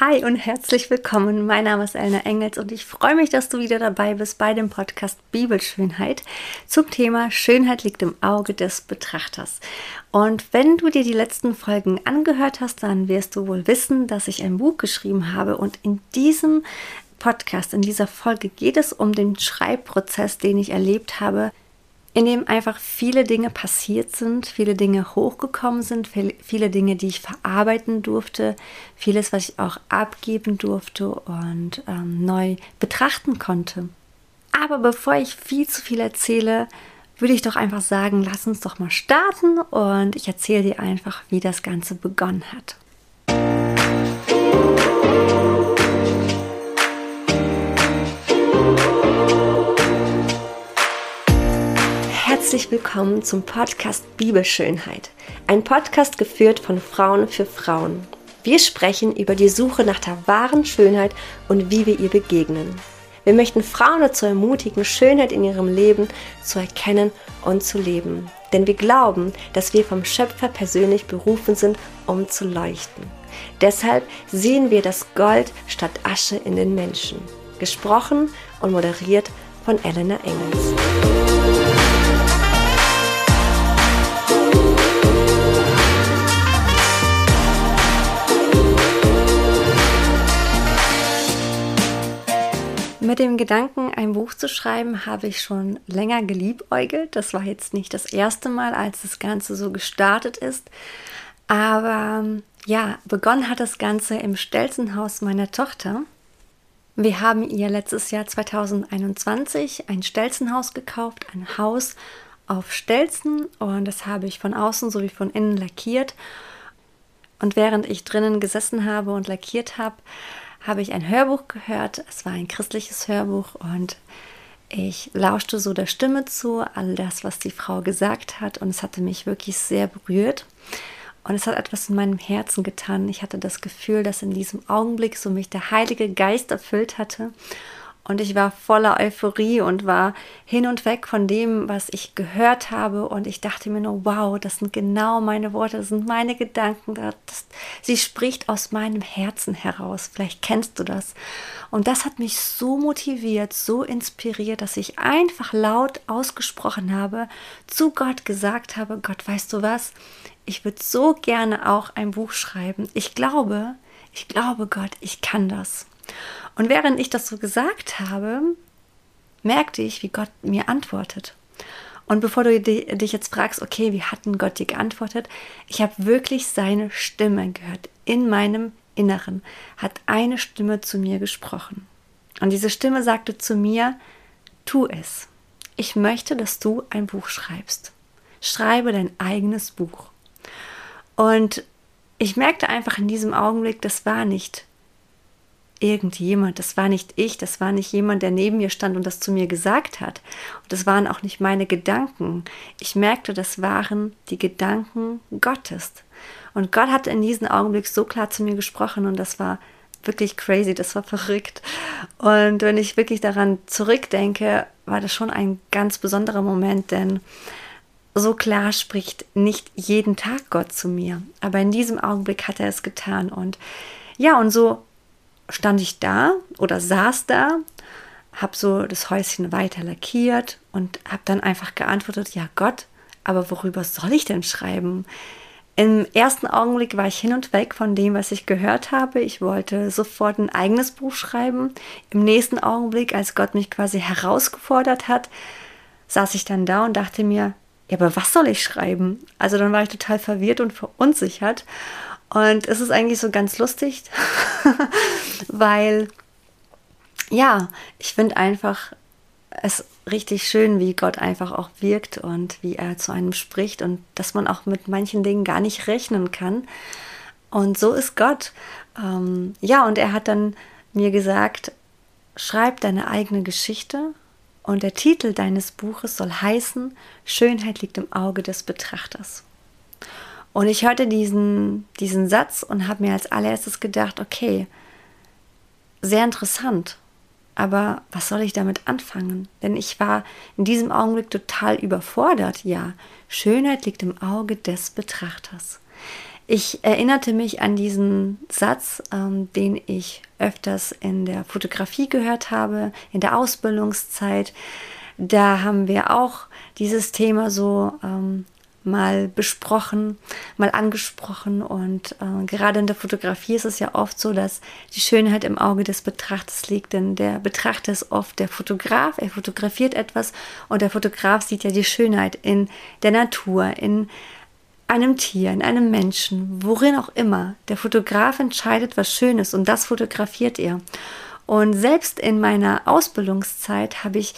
Hi und herzlich willkommen. Mein Name ist Elna Engels und ich freue mich, dass du wieder dabei bist bei dem Podcast Bibelschönheit zum Thema Schönheit liegt im Auge des Betrachters. Und wenn du dir die letzten Folgen angehört hast, dann wirst du wohl wissen, dass ich ein Buch geschrieben habe und in diesem Podcast, in dieser Folge geht es um den Schreibprozess, den ich erlebt habe, in dem einfach viele Dinge passiert sind, viele Dinge hochgekommen sind, viele Dinge, die ich verarbeiten durfte, vieles, was ich auch abgeben durfte und ähm, neu betrachten konnte. Aber bevor ich viel zu viel erzähle, würde ich doch einfach sagen, lass uns doch mal starten und ich erzähle dir einfach, wie das Ganze begonnen hat. Herzlich willkommen zum Podcast Bibelschönheit. Ein Podcast geführt von Frauen für Frauen. Wir sprechen über die Suche nach der wahren Schönheit und wie wir ihr begegnen. Wir möchten Frauen dazu ermutigen, Schönheit in ihrem Leben zu erkennen und zu leben. Denn wir glauben, dass wir vom Schöpfer persönlich berufen sind, um zu leuchten. Deshalb sehen wir das Gold statt Asche in den Menschen. Gesprochen und moderiert von Elena Engels. Mit dem Gedanken, ein Buch zu schreiben, habe ich schon länger geliebäugelt. Das war jetzt nicht das erste Mal, als das Ganze so gestartet ist. Aber ja, begonnen hat das Ganze im Stelzenhaus meiner Tochter. Wir haben ihr letztes Jahr 2021 ein Stelzenhaus gekauft, ein Haus auf Stelzen und das habe ich von außen sowie von innen lackiert. Und während ich drinnen gesessen habe und lackiert habe, habe ich ein Hörbuch gehört. Es war ein christliches Hörbuch und ich lauschte so der Stimme zu, all das, was die Frau gesagt hat und es hatte mich wirklich sehr berührt. Und es hat etwas in meinem Herzen getan. Ich hatte das Gefühl, dass in diesem Augenblick so mich der Heilige Geist erfüllt hatte und ich war voller Euphorie und war hin und weg von dem, was ich gehört habe. Und ich dachte mir nur, wow, das sind genau meine Worte, das sind meine Gedanken. Das, sie spricht aus meinem Herzen heraus. Vielleicht kennst du das. Und das hat mich so motiviert, so inspiriert, dass ich einfach laut ausgesprochen habe, zu Gott gesagt habe, Gott, weißt du was? Ich würde so gerne auch ein Buch schreiben. Ich glaube, ich glaube, Gott, ich kann das. Und während ich das so gesagt habe, merkte ich, wie Gott mir antwortet. Und bevor du dich jetzt fragst, okay, wie hat denn Gott dir geantwortet? Ich habe wirklich seine Stimme gehört. In meinem Inneren hat eine Stimme zu mir gesprochen. Und diese Stimme sagte zu mir, tu es. Ich möchte, dass du ein Buch schreibst. Schreibe dein eigenes Buch. Und ich merkte einfach in diesem Augenblick, das war nicht irgendjemand, das war nicht ich, das war nicht jemand, der neben mir stand und das zu mir gesagt hat. Und das waren auch nicht meine Gedanken. Ich merkte, das waren die Gedanken Gottes. Und Gott hat in diesem Augenblick so klar zu mir gesprochen und das war wirklich crazy, das war verrückt. Und wenn ich wirklich daran zurückdenke, war das schon ein ganz besonderer Moment, denn so klar spricht nicht jeden Tag Gott zu mir. Aber in diesem Augenblick hat er es getan. Und ja, und so stand ich da oder saß da, habe so das Häuschen weiter lackiert und habe dann einfach geantwortet, ja Gott, aber worüber soll ich denn schreiben? Im ersten Augenblick war ich hin und weg von dem, was ich gehört habe. Ich wollte sofort ein eigenes Buch schreiben. Im nächsten Augenblick, als Gott mich quasi herausgefordert hat, saß ich dann da und dachte mir, ja, aber was soll ich schreiben? Also dann war ich total verwirrt und verunsichert. Und es ist eigentlich so ganz lustig, weil, ja, ich finde einfach es richtig schön, wie Gott einfach auch wirkt und wie er zu einem spricht und dass man auch mit manchen Dingen gar nicht rechnen kann. Und so ist Gott. Ähm, ja, und er hat dann mir gesagt, schreib deine eigene Geschichte und der Titel deines Buches soll heißen, Schönheit liegt im Auge des Betrachters. Und ich hörte diesen, diesen Satz und habe mir als allererstes gedacht, okay, sehr interessant, aber was soll ich damit anfangen? Denn ich war in diesem Augenblick total überfordert. Ja, Schönheit liegt im Auge des Betrachters. Ich erinnerte mich an diesen Satz, ähm, den ich öfters in der Fotografie gehört habe, in der Ausbildungszeit. Da haben wir auch dieses Thema so ähm, mal besprochen, mal angesprochen. Und äh, gerade in der Fotografie ist es ja oft so, dass die Schönheit im Auge des Betrachters liegt. Denn der Betrachter ist oft der Fotograf. Er fotografiert etwas und der Fotograf sieht ja die Schönheit in der Natur, in einem Tier, in einem Menschen, worin auch immer. Der Fotograf entscheidet, was schön ist und das fotografiert er. Und selbst in meiner Ausbildungszeit habe ich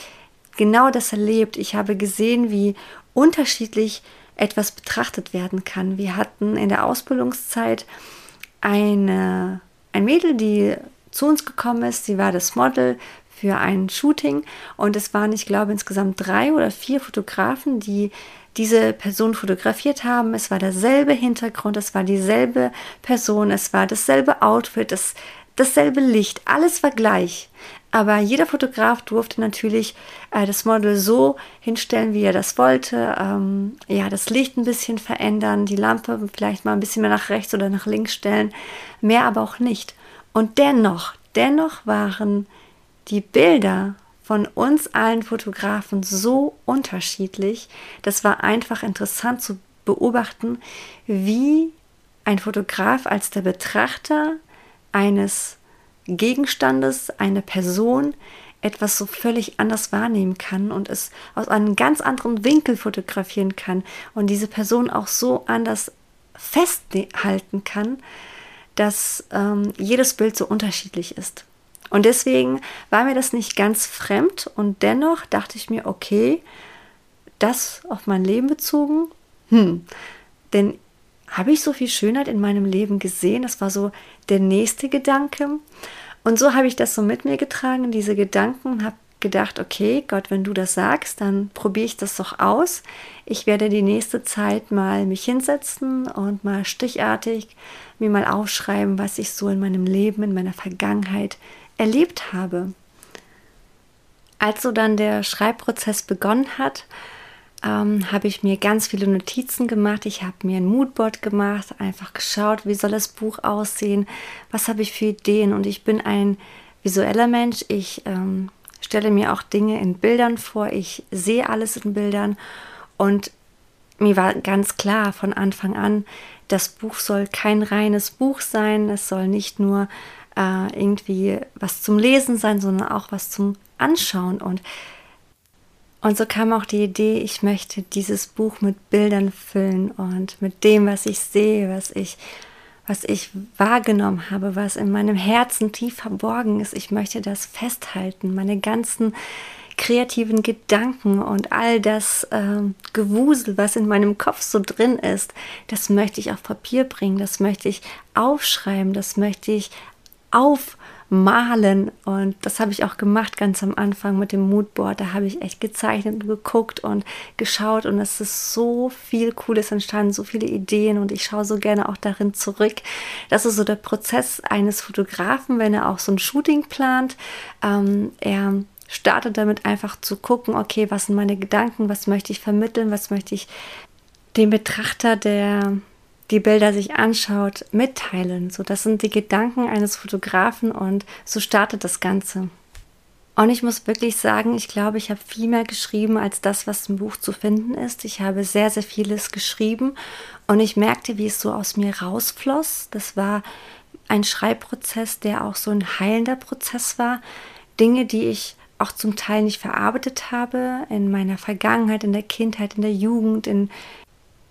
genau das erlebt. Ich habe gesehen, wie unterschiedlich etwas betrachtet werden kann. Wir hatten in der Ausbildungszeit eine, ein Mädel, die zu uns gekommen ist. Sie war das Model für ein Shooting und es waren, ich glaube, insgesamt drei oder vier Fotografen, die diese Person fotografiert haben. Es war derselbe Hintergrund, es war dieselbe Person, es war dasselbe Outfit, das, dasselbe Licht, alles war gleich. Aber jeder Fotograf durfte natürlich äh, das Model so hinstellen, wie er das wollte. Ähm, ja, das Licht ein bisschen verändern, die Lampe vielleicht mal ein bisschen mehr nach rechts oder nach links stellen, mehr aber auch nicht. Und dennoch, dennoch waren die Bilder von uns allen Fotografen so unterschiedlich. Das war einfach interessant zu beobachten, wie ein Fotograf als der Betrachter eines Gegenstandes, eine Person etwas so völlig anders wahrnehmen kann und es aus einem ganz anderen Winkel fotografieren kann und diese Person auch so anders festhalten kann, dass ähm, jedes Bild so unterschiedlich ist. Und deswegen war mir das nicht ganz fremd und dennoch dachte ich mir, okay, das auf mein Leben bezogen, hm, denn habe ich so viel Schönheit in meinem Leben gesehen? Das war so der nächste Gedanke. Und so habe ich das so mit mir getragen, diese Gedanken, habe gedacht, okay, Gott, wenn du das sagst, dann probiere ich das doch aus. Ich werde die nächste Zeit mal mich hinsetzen und mal stichartig mir mal aufschreiben, was ich so in meinem Leben, in meiner Vergangenheit erlebt habe. Als so dann der Schreibprozess begonnen hat, ähm, habe ich mir ganz viele Notizen gemacht. Ich habe mir ein Moodboard gemacht, einfach geschaut, wie soll das Buch aussehen, was habe ich für Ideen. Und ich bin ein visueller Mensch. Ich ähm, stelle mir auch Dinge in Bildern vor. Ich sehe alles in Bildern. Und mir war ganz klar von Anfang an, das Buch soll kein reines Buch sein. Es soll nicht nur äh, irgendwie was zum Lesen sein, sondern auch was zum Anschauen. Und und so kam auch die Idee, ich möchte dieses Buch mit Bildern füllen und mit dem, was ich sehe, was ich, was ich wahrgenommen habe, was in meinem Herzen tief verborgen ist. Ich möchte das festhalten, meine ganzen kreativen Gedanken und all das äh, Gewusel, was in meinem Kopf so drin ist, das möchte ich auf Papier bringen, das möchte ich aufschreiben, das möchte ich auf malen. Und das habe ich auch gemacht ganz am Anfang mit dem Moodboard. Da habe ich echt gezeichnet und geguckt und geschaut. Und es ist so viel Cooles entstanden, so viele Ideen. Und ich schaue so gerne auch darin zurück. Das ist so der Prozess eines Fotografen, wenn er auch so ein Shooting plant. Ähm, er startet damit einfach zu gucken, okay, was sind meine Gedanken, was möchte ich vermitteln, was möchte ich dem Betrachter, der die Bilder sich anschaut, mitteilen. So, das sind die Gedanken eines Fotografen und so startet das Ganze. Und ich muss wirklich sagen, ich glaube, ich habe viel mehr geschrieben als das, was im Buch zu finden ist. Ich habe sehr, sehr vieles geschrieben und ich merkte, wie es so aus mir rausfloss. Das war ein Schreibprozess, der auch so ein heilender Prozess war. Dinge, die ich auch zum Teil nicht verarbeitet habe in meiner Vergangenheit, in der Kindheit, in der Jugend, in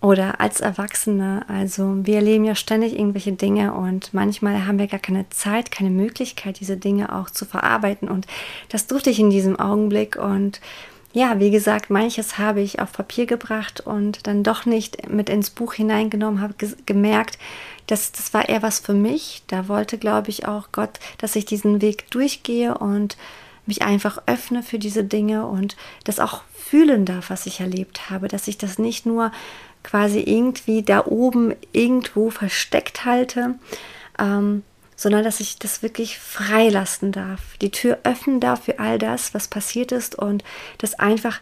oder als Erwachsene. Also wir erleben ja ständig irgendwelche Dinge und manchmal haben wir gar keine Zeit, keine Möglichkeit, diese Dinge auch zu verarbeiten. Und das durfte ich in diesem Augenblick. Und ja, wie gesagt, manches habe ich auf Papier gebracht und dann doch nicht mit ins Buch hineingenommen, habe gemerkt, dass das war eher was für mich. Da wollte, glaube ich, auch Gott, dass ich diesen Weg durchgehe und mich einfach öffne für diese Dinge und das auch fühlen darf, was ich erlebt habe, dass ich das nicht nur quasi irgendwie da oben irgendwo versteckt halte, ähm, sondern dass ich das wirklich freilassen darf, die Tür öffnen darf für all das, was passiert ist und das einfach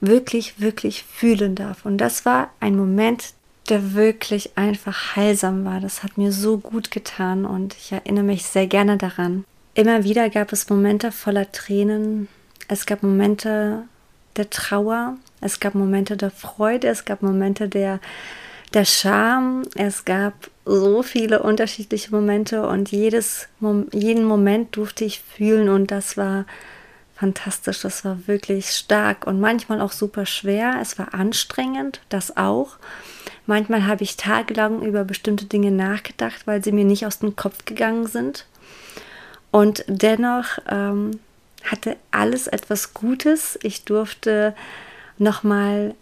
wirklich, wirklich fühlen darf. Und das war ein Moment der wirklich einfach heilsam war. Das hat mir so gut getan und ich erinnere mich sehr gerne daran. Immer wieder gab es Momente voller Tränen. Es gab Momente der Trauer. Es gab Momente der Freude. Es gab Momente der, der Scham. Es gab so viele unterschiedliche Momente und jedes, jeden Moment durfte ich fühlen und das war fantastisch. Das war wirklich stark und manchmal auch super schwer. Es war anstrengend, das auch. Manchmal habe ich tagelang über bestimmte Dinge nachgedacht, weil sie mir nicht aus dem Kopf gegangen sind. Und dennoch ähm, hatte alles etwas Gutes. Ich durfte nochmal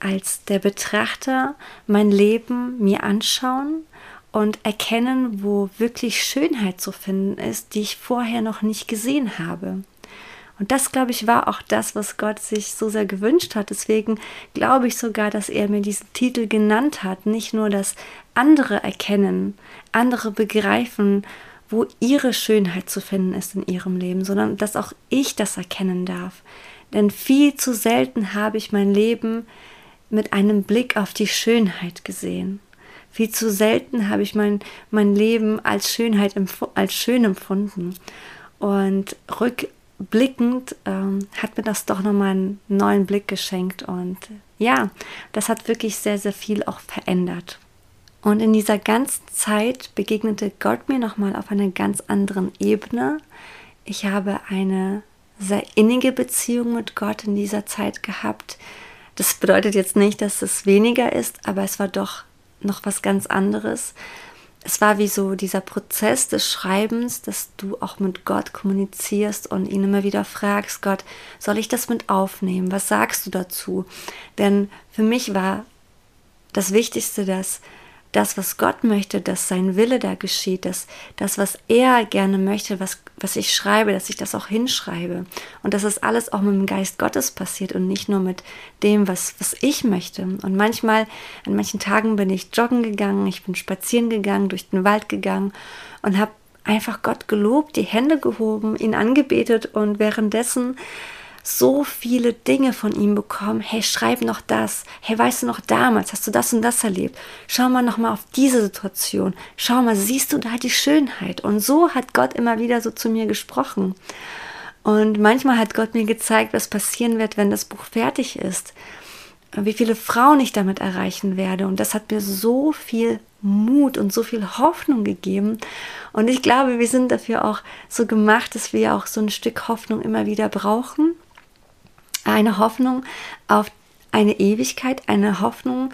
als der Betrachter mein Leben mir anschauen und erkennen, wo wirklich Schönheit zu finden ist, die ich vorher noch nicht gesehen habe. Und das, glaube ich, war auch das, was Gott sich so sehr gewünscht hat. Deswegen glaube ich sogar, dass er mir diesen Titel genannt hat. Nicht nur, dass andere erkennen, andere begreifen, wo ihre Schönheit zu finden ist in ihrem Leben, sondern dass auch ich das erkennen darf. Denn viel zu selten habe ich mein Leben mit einem Blick auf die Schönheit gesehen. Viel zu selten habe ich mein, mein Leben als Schönheit als schön empfunden. Und rückblickend ähm, hat mir das doch nochmal einen neuen Blick geschenkt. Und ja, das hat wirklich sehr, sehr viel auch verändert. Und in dieser ganzen Zeit begegnete Gott mir nochmal auf einer ganz anderen Ebene. Ich habe eine sehr innige Beziehung mit Gott in dieser Zeit gehabt. Das bedeutet jetzt nicht, dass es weniger ist, aber es war doch noch was ganz anderes. Es war wie so dieser Prozess des Schreibens, dass du auch mit Gott kommunizierst und ihn immer wieder fragst, Gott, soll ich das mit aufnehmen? Was sagst du dazu? Denn für mich war das Wichtigste, dass das, was Gott möchte, dass sein Wille da geschieht, dass das, was er gerne möchte, was, was ich schreibe, dass ich das auch hinschreibe. Und dass das alles auch mit dem Geist Gottes passiert und nicht nur mit dem, was, was ich möchte. Und manchmal, an manchen Tagen bin ich joggen gegangen, ich bin spazieren gegangen, durch den Wald gegangen und habe einfach Gott gelobt, die Hände gehoben, ihn angebetet und währenddessen so viele Dinge von ihm bekommen. Hey, schreib noch das. Hey, weißt du noch damals, hast du das und das erlebt? Schau mal noch mal auf diese Situation. Schau mal, siehst du da die Schönheit? Und so hat Gott immer wieder so zu mir gesprochen. Und manchmal hat Gott mir gezeigt, was passieren wird, wenn das Buch fertig ist. Wie viele Frauen ich damit erreichen werde. Und das hat mir so viel Mut und so viel Hoffnung gegeben. Und ich glaube, wir sind dafür auch so gemacht, dass wir auch so ein Stück Hoffnung immer wieder brauchen eine Hoffnung auf eine Ewigkeit, eine Hoffnung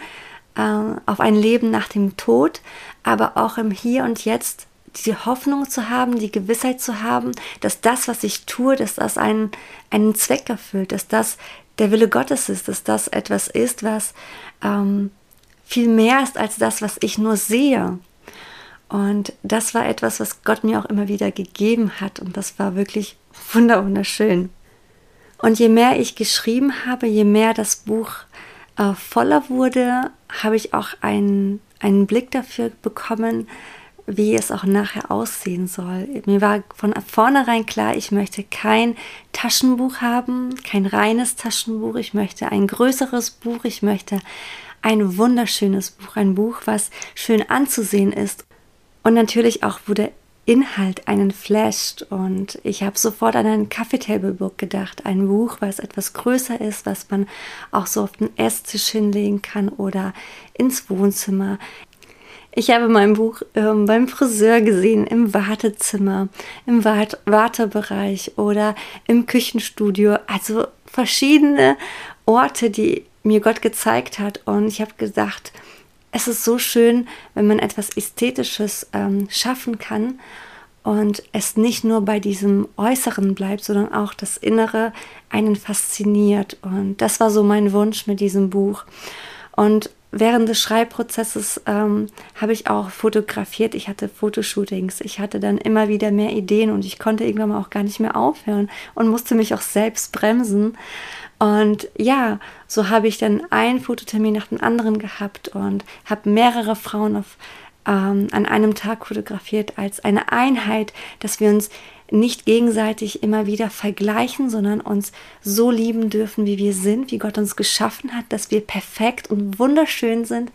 äh, auf ein Leben nach dem Tod, aber auch im Hier und Jetzt die Hoffnung zu haben, die Gewissheit zu haben, dass das, was ich tue, dass das einen, einen Zweck erfüllt, dass das der Wille Gottes ist, dass das etwas ist, was ähm, viel mehr ist als das, was ich nur sehe. Und das war etwas, was Gott mir auch immer wieder gegeben hat. Und das war wirklich wunderschön. Und je mehr ich geschrieben habe, je mehr das Buch äh, voller wurde, habe ich auch einen, einen Blick dafür bekommen, wie es auch nachher aussehen soll. Mir war von vornherein klar, ich möchte kein Taschenbuch haben, kein reines Taschenbuch. Ich möchte ein größeres Buch. Ich möchte ein wunderschönes Buch, ein Buch, was schön anzusehen ist. Und natürlich auch, der Inhalt einen flasht und ich habe sofort an ein Coffee Table Book gedacht, ein Buch, was etwas größer ist, was man auch so auf den Esstisch hinlegen kann oder ins Wohnzimmer. Ich habe mein Buch ähm, beim Friseur gesehen, im Wartezimmer, im Wart Wartebereich oder im Küchenstudio. Also verschiedene Orte, die mir Gott gezeigt hat. Und ich habe gedacht, es ist so schön, wenn man etwas Ästhetisches ähm, schaffen kann und es nicht nur bei diesem Äußeren bleibt, sondern auch das Innere einen fasziniert. Und das war so mein Wunsch mit diesem Buch. Und während des Schreibprozesses ähm, habe ich auch fotografiert. Ich hatte Fotoshootings. Ich hatte dann immer wieder mehr Ideen und ich konnte irgendwann auch gar nicht mehr aufhören und musste mich auch selbst bremsen. Und ja, so habe ich dann einen Fototermin nach dem anderen gehabt und habe mehrere Frauen auf ähm, an einem Tag fotografiert als eine Einheit, dass wir uns nicht gegenseitig immer wieder vergleichen, sondern uns so lieben dürfen, wie wir sind, wie Gott uns geschaffen hat, dass wir perfekt und wunderschön sind.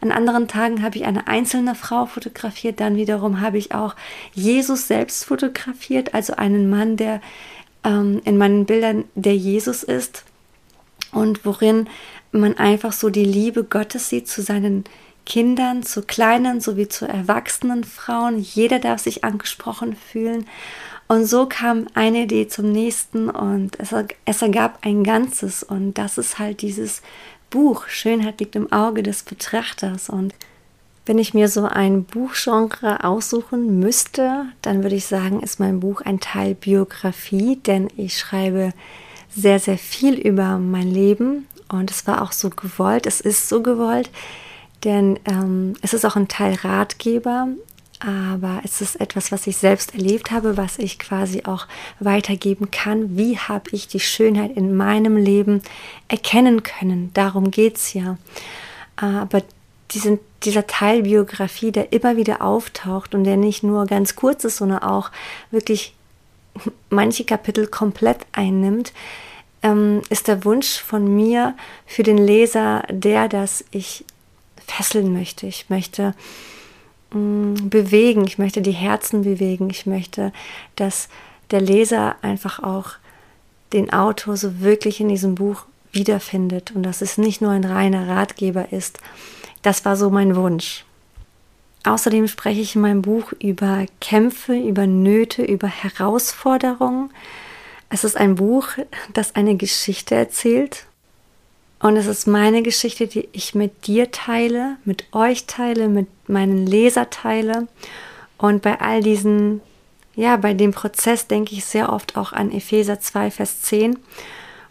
An anderen Tagen habe ich eine einzelne Frau fotografiert, dann wiederum habe ich auch Jesus selbst fotografiert, also einen Mann, der ähm, in meinen Bildern der Jesus ist und worin man einfach so die Liebe Gottes sieht zu seinen Kindern, zu kleinen sowie zu erwachsenen Frauen. Jeder darf sich angesprochen fühlen. Und so kam eine Idee zum nächsten und es, es ergab ein Ganzes. Und das ist halt dieses Buch. Schönheit liegt im Auge des Betrachters. Und wenn ich mir so ein Buchgenre aussuchen müsste, dann würde ich sagen, ist mein Buch ein Teil Biografie, denn ich schreibe sehr, sehr viel über mein Leben und es war auch so gewollt, es ist so gewollt, denn ähm, es ist auch ein Teil Ratgeber, aber es ist etwas, was ich selbst erlebt habe, was ich quasi auch weitergeben kann. Wie habe ich die Schönheit in meinem Leben erkennen können? Darum geht es ja. Aber diesen, dieser Teil Biografie, der immer wieder auftaucht und der nicht nur ganz kurz ist, sondern auch wirklich manche Kapitel komplett einnimmt, ähm, ist der Wunsch von mir für den Leser der, dass ich fesseln möchte. Ich möchte mh, mm, bewegen, ich möchte die Herzen bewegen, ich möchte, dass der Leser einfach auch den Autor so wirklich in diesem Buch wiederfindet und dass es nicht nur ein reiner Ratgeber ist. Das war so mein Wunsch. Außerdem spreche ich in meinem Buch über Kämpfe, über Nöte, über Herausforderungen. Es ist ein Buch, das eine Geschichte erzählt und es ist meine Geschichte, die ich mit dir teile, mit euch teile, mit meinen Leser teile. Und bei all diesen, ja, bei dem Prozess denke ich sehr oft auch an Epheser 2, Vers 10.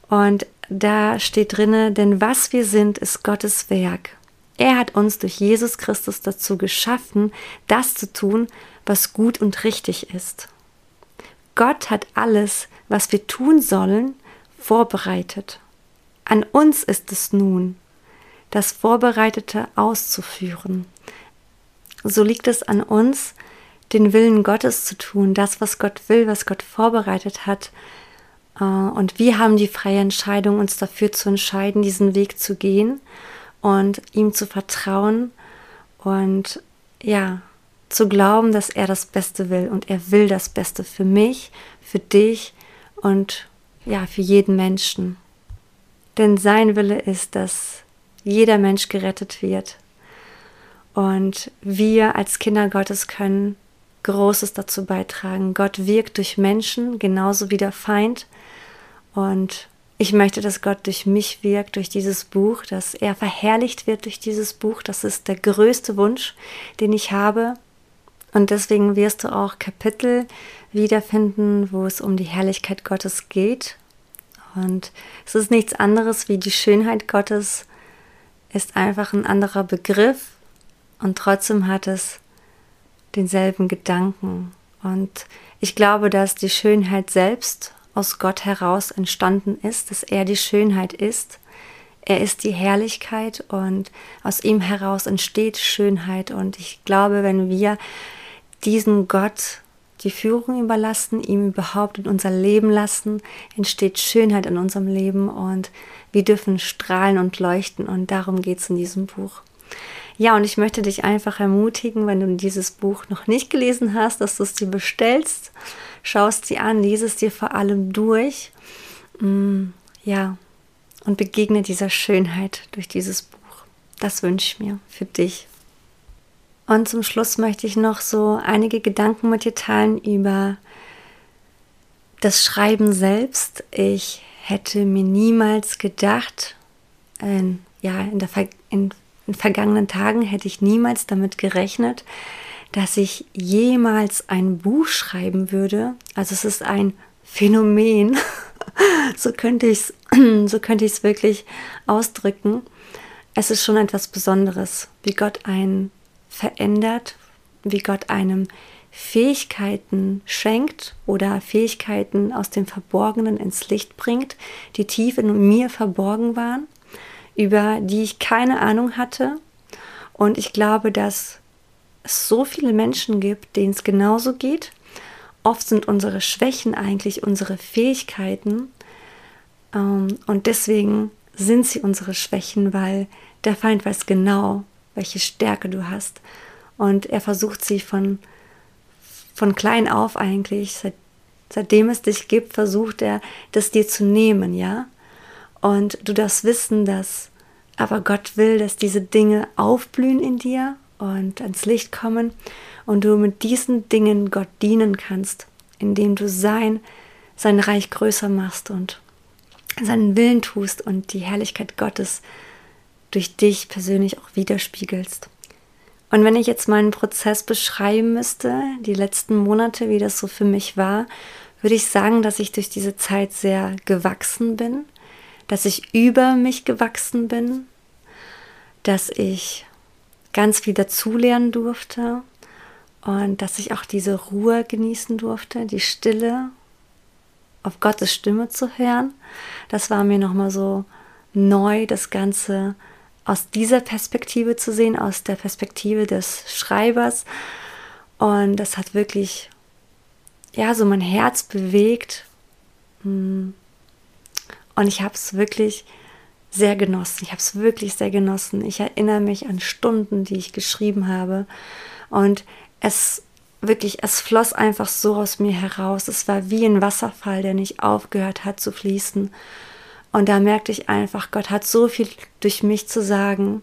Und da steht drinne, denn was wir sind, ist Gottes Werk. Er hat uns durch Jesus Christus dazu geschaffen, das zu tun, was gut und richtig ist. Gott hat alles, was wir tun sollen, vorbereitet. An uns ist es nun, das Vorbereitete auszuführen. So liegt es an uns, den Willen Gottes zu tun, das, was Gott will, was Gott vorbereitet hat. Äh, und wir haben die freie Entscheidung, uns dafür zu entscheiden, diesen Weg zu gehen und ihm zu vertrauen und ja, zu glauben, dass er das Beste will und er will das Beste für mich, für dich und ja, für jeden Menschen. Denn sein Wille ist, dass jeder Mensch gerettet wird. Und wir als Kinder Gottes können Großes dazu beitragen. Gott wirkt durch Menschen genauso wie der Feind. Und ich möchte, dass Gott durch mich wirkt, durch dieses Buch, dass er verherrlicht wird durch dieses Buch. Das ist der größte Wunsch, den ich habe. Und deswegen wirst du auch Kapitel wiederfinden, wo es um die Herrlichkeit Gottes geht. Und es ist nichts anderes wie die Schönheit Gottes ist einfach ein anderer Begriff und trotzdem hat es denselben Gedanken. Und ich glaube, dass die Schönheit selbst aus Gott heraus entstanden ist, dass er die Schönheit ist. Er ist die Herrlichkeit und aus ihm heraus entsteht Schönheit. Und ich glaube, wenn wir diesen Gott die Führung überlassen, ihm überhaupt in unser Leben lassen, entsteht Schönheit in unserem Leben und wir dürfen strahlen und leuchten und darum geht es in diesem Buch. Ja, und ich möchte dich einfach ermutigen, wenn du dieses Buch noch nicht gelesen hast, dass du es dir bestellst, schaust sie an, lies es dir vor allem durch. Mm, ja, und begegne dieser Schönheit durch dieses Buch. Das wünsche ich mir für dich. Und zum Schluss möchte ich noch so einige Gedanken mit dir teilen über das Schreiben selbst. Ich hätte mir niemals gedacht, in, ja, in, der, in, in vergangenen Tagen hätte ich niemals damit gerechnet, dass ich jemals ein Buch schreiben würde. Also es ist ein Phänomen. so könnte ich es so könnte ich es wirklich ausdrücken. Es ist schon etwas Besonderes, wie Gott einen verändert, wie Gott einem Fähigkeiten schenkt oder Fähigkeiten aus dem Verborgenen ins Licht bringt, die tief in mir verborgen waren, über die ich keine Ahnung hatte. Und ich glaube, dass es so viele Menschen gibt, denen es genauso geht. Oft sind unsere Schwächen eigentlich unsere Fähigkeiten. Ähm, und deswegen sind sie unsere Schwächen, weil der Feind weiß genau, welche Stärke du hast. Und er versucht sie von, von klein auf eigentlich, seit, seitdem es dich gibt, versucht er, das dir zu nehmen, ja. Und du darfst wissen, dass aber Gott will, dass diese Dinge aufblühen in dir und ans Licht kommen und du mit diesen Dingen Gott dienen kannst, indem du sein, sein Reich größer machst und seinen Willen tust und die Herrlichkeit Gottes durch dich persönlich auch widerspiegelst. Und wenn ich jetzt meinen Prozess beschreiben müsste, die letzten Monate, wie das so für mich war, würde ich sagen, dass ich durch diese Zeit sehr gewachsen bin, dass ich über mich gewachsen bin, dass ich ganz viel dazulernen durfte und dass ich auch diese Ruhe genießen durfte, die Stille, auf Gottes Stimme zu hören. Das war mir nochmal so neu, das Ganze aus dieser Perspektive zu sehen, aus der Perspektive des Schreibers. Und das hat wirklich, ja, so mein Herz bewegt. Hm. Und ich habe es wirklich sehr genossen. Ich habe es wirklich sehr genossen. Ich erinnere mich an Stunden, die ich geschrieben habe. Und es wirklich, es floss einfach so aus mir heraus. Es war wie ein Wasserfall, der nicht aufgehört hat zu fließen. Und da merkte ich einfach, Gott hat so viel durch mich zu sagen.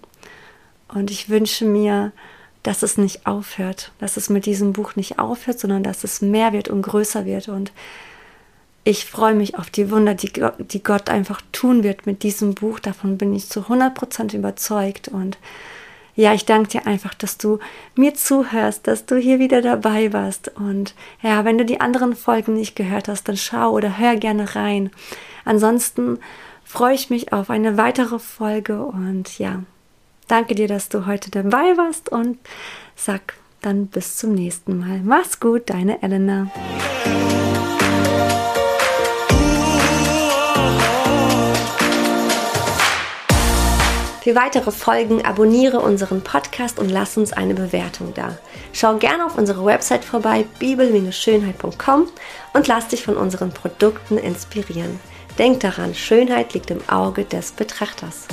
Und ich wünsche mir, dass es nicht aufhört, dass es mit diesem Buch nicht aufhört, sondern dass es mehr wird und größer wird. Und ich freue mich auf die Wunder, die, die Gott einfach tun wird mit diesem Buch. Davon bin ich zu 100% überzeugt. Und ja, ich danke dir einfach, dass du mir zuhörst, dass du hier wieder dabei warst. Und ja, wenn du die anderen Folgen nicht gehört hast, dann schau oder hör gerne rein. Ansonsten freue ich mich auf eine weitere Folge und ja, danke dir, dass du heute dabei warst und sag dann bis zum nächsten Mal. Mach's gut, deine Elena. Für weitere Folgen abonniere unseren Podcast und lass uns eine Bewertung da. Schau gerne auf unsere Website vorbei, bibel-schönheit.com und lass dich von unseren Produkten inspirieren. Denk daran, Schönheit liegt im Auge des Betrachters.